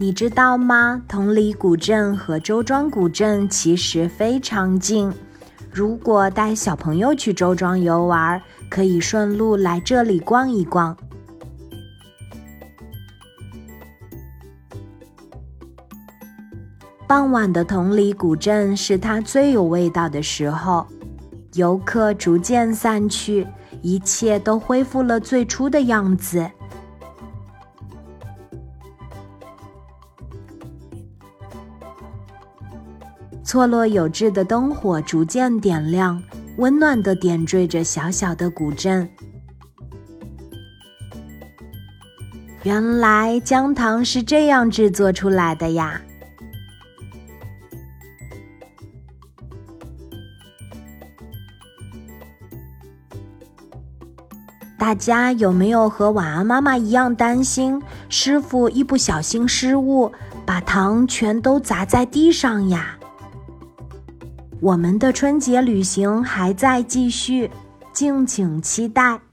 你知道吗？同里古镇和周庄古镇其实非常近。如果带小朋友去周庄游玩，可以顺路来这里逛一逛。傍晚的同里古镇是它最有味道的时候，游客逐渐散去，一切都恢复了最初的样子。错落有致的灯火逐渐点亮，温暖的点缀着小小的古镇。原来姜糖是这样制作出来的呀！大家有没有和晚安妈妈一样担心师傅一不小心失误，把糖全都砸在地上呀？我们的春节旅行还在继续，敬请期待。